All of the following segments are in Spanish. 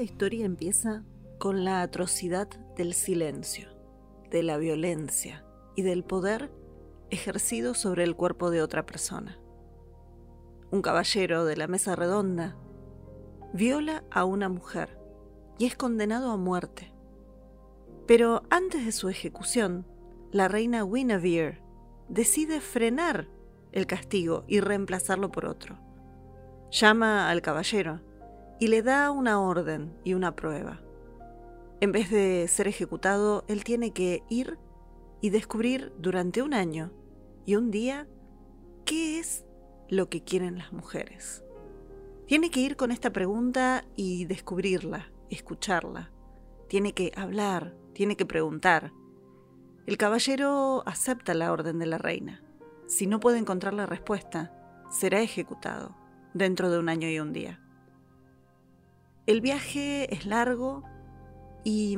Esta historia empieza con la atrocidad del silencio, de la violencia y del poder ejercido sobre el cuerpo de otra persona. Un caballero de la mesa redonda viola a una mujer y es condenado a muerte. Pero antes de su ejecución, la reina Guinevere decide frenar el castigo y reemplazarlo por otro. Llama al caballero y le da una orden y una prueba. En vez de ser ejecutado, él tiene que ir y descubrir durante un año y un día qué es lo que quieren las mujeres. Tiene que ir con esta pregunta y descubrirla, escucharla. Tiene que hablar, tiene que preguntar. El caballero acepta la orden de la reina. Si no puede encontrar la respuesta, será ejecutado dentro de un año y un día. El viaje es largo y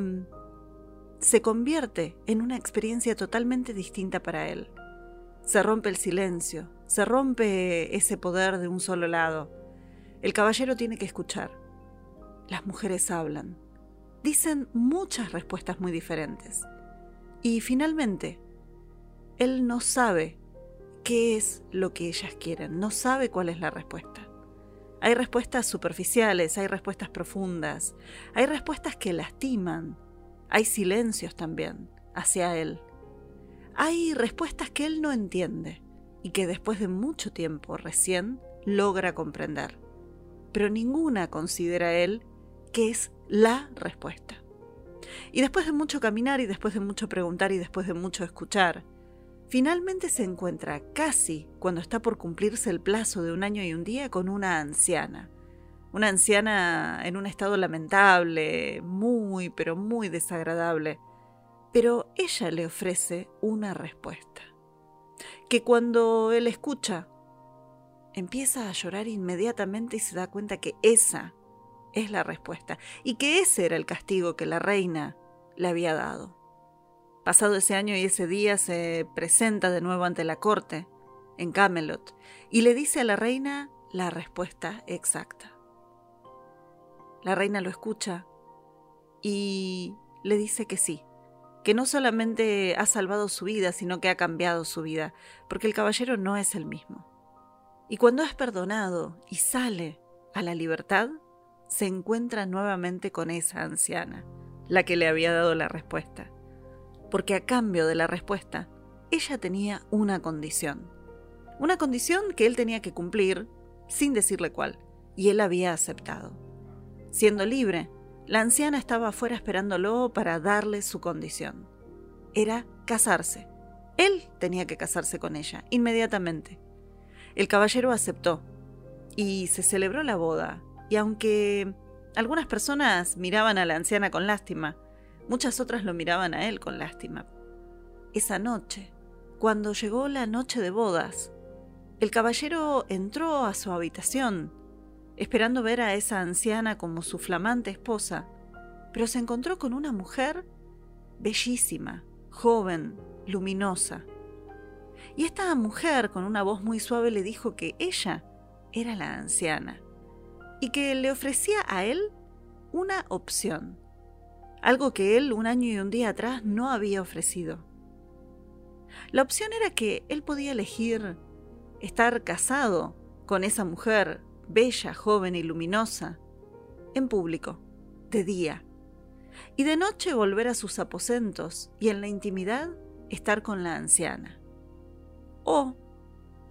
se convierte en una experiencia totalmente distinta para él. Se rompe el silencio, se rompe ese poder de un solo lado. El caballero tiene que escuchar. Las mujeres hablan. Dicen muchas respuestas muy diferentes. Y finalmente, él no sabe qué es lo que ellas quieren, no sabe cuál es la respuesta. Hay respuestas superficiales, hay respuestas profundas, hay respuestas que lastiman, hay silencios también hacia él. Hay respuestas que él no entiende y que después de mucho tiempo recién logra comprender. Pero ninguna considera él que es la respuesta. Y después de mucho caminar y después de mucho preguntar y después de mucho escuchar, finalmente se encuentra casi cuando está por cumplirse el plazo de un año y un día con una anciana. Una anciana en un estado lamentable, muy, pero muy desagradable. Pero ella le ofrece una respuesta. Que cuando él escucha, empieza a llorar inmediatamente y se da cuenta que esa es la respuesta y que ese era el castigo que la reina le había dado. Pasado ese año y ese día se presenta de nuevo ante la corte, en Camelot, y le dice a la reina la respuesta exacta. La reina lo escucha y le dice que sí, que no solamente ha salvado su vida, sino que ha cambiado su vida, porque el caballero no es el mismo. Y cuando es perdonado y sale a la libertad, se encuentra nuevamente con esa anciana, la que le había dado la respuesta porque a cambio de la respuesta, ella tenía una condición. Una condición que él tenía que cumplir sin decirle cuál, y él había aceptado. Siendo libre, la anciana estaba afuera esperándolo para darle su condición. Era casarse. Él tenía que casarse con ella, inmediatamente. El caballero aceptó, y se celebró la boda, y aunque algunas personas miraban a la anciana con lástima, Muchas otras lo miraban a él con lástima. Esa noche, cuando llegó la noche de bodas, el caballero entró a su habitación, esperando ver a esa anciana como su flamante esposa, pero se encontró con una mujer bellísima, joven, luminosa. Y esta mujer, con una voz muy suave, le dijo que ella era la anciana y que le ofrecía a él una opción algo que él un año y un día atrás no había ofrecido. La opción era que él podía elegir estar casado con esa mujer bella, joven y luminosa, en público, de día, y de noche volver a sus aposentos y en la intimidad estar con la anciana. O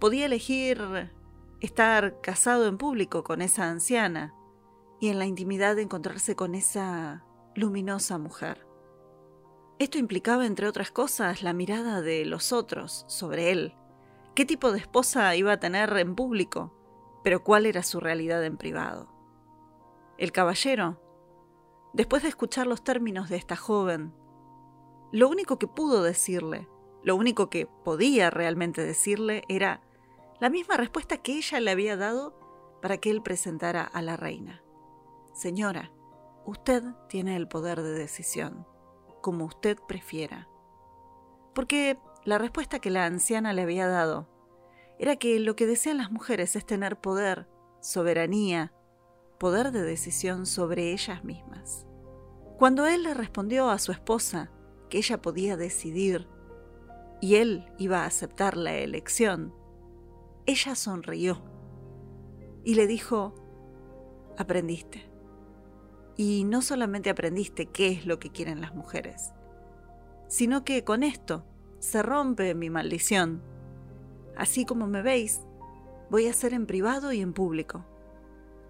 podía elegir estar casado en público con esa anciana y en la intimidad encontrarse con esa luminosa mujer. Esto implicaba, entre otras cosas, la mirada de los otros sobre él. ¿Qué tipo de esposa iba a tener en público? Pero cuál era su realidad en privado. El caballero después de escuchar los términos de esta joven, lo único que pudo decirle, lo único que podía realmente decirle era la misma respuesta que ella le había dado para que él presentara a la reina. Señora, usted tiene el poder de decisión, como usted prefiera. Porque la respuesta que la anciana le había dado era que lo que desean las mujeres es tener poder, soberanía, poder de decisión sobre ellas mismas. Cuando él le respondió a su esposa que ella podía decidir y él iba a aceptar la elección, ella sonrió y le dijo, aprendiste. Y no solamente aprendiste qué es lo que quieren las mujeres, sino que con esto se rompe mi maldición. Así como me veis, voy a ser en privado y en público.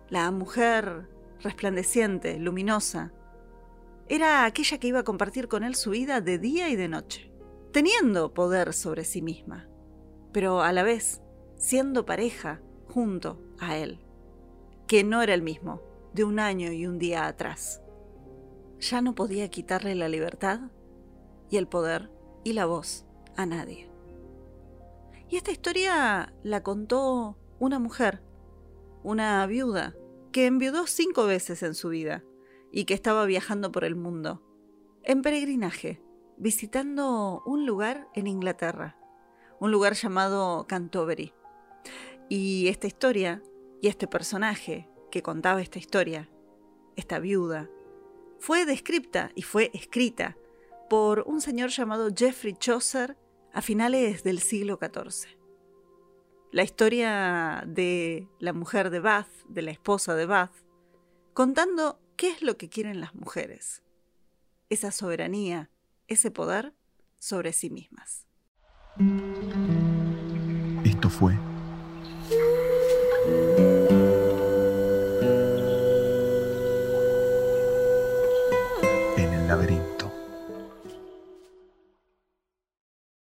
La mujer resplandeciente, luminosa, era aquella que iba a compartir con él su vida de día y de noche, teniendo poder sobre sí misma, pero a la vez siendo pareja junto a él, que no era el mismo de un año y un día atrás. Ya no podía quitarle la libertad y el poder y la voz a nadie. Y esta historia la contó una mujer, una viuda, que enviudó cinco veces en su vida y que estaba viajando por el mundo, en peregrinaje, visitando un lugar en Inglaterra, un lugar llamado Canterbury. Y esta historia y este personaje que contaba esta historia, esta viuda, fue descripta y fue escrita por un señor llamado Geoffrey Chaucer a finales del siglo XIV. La historia de la mujer de Bath, de la esposa de Bath, contando qué es lo que quieren las mujeres, esa soberanía, ese poder sobre sí mismas. Esto fue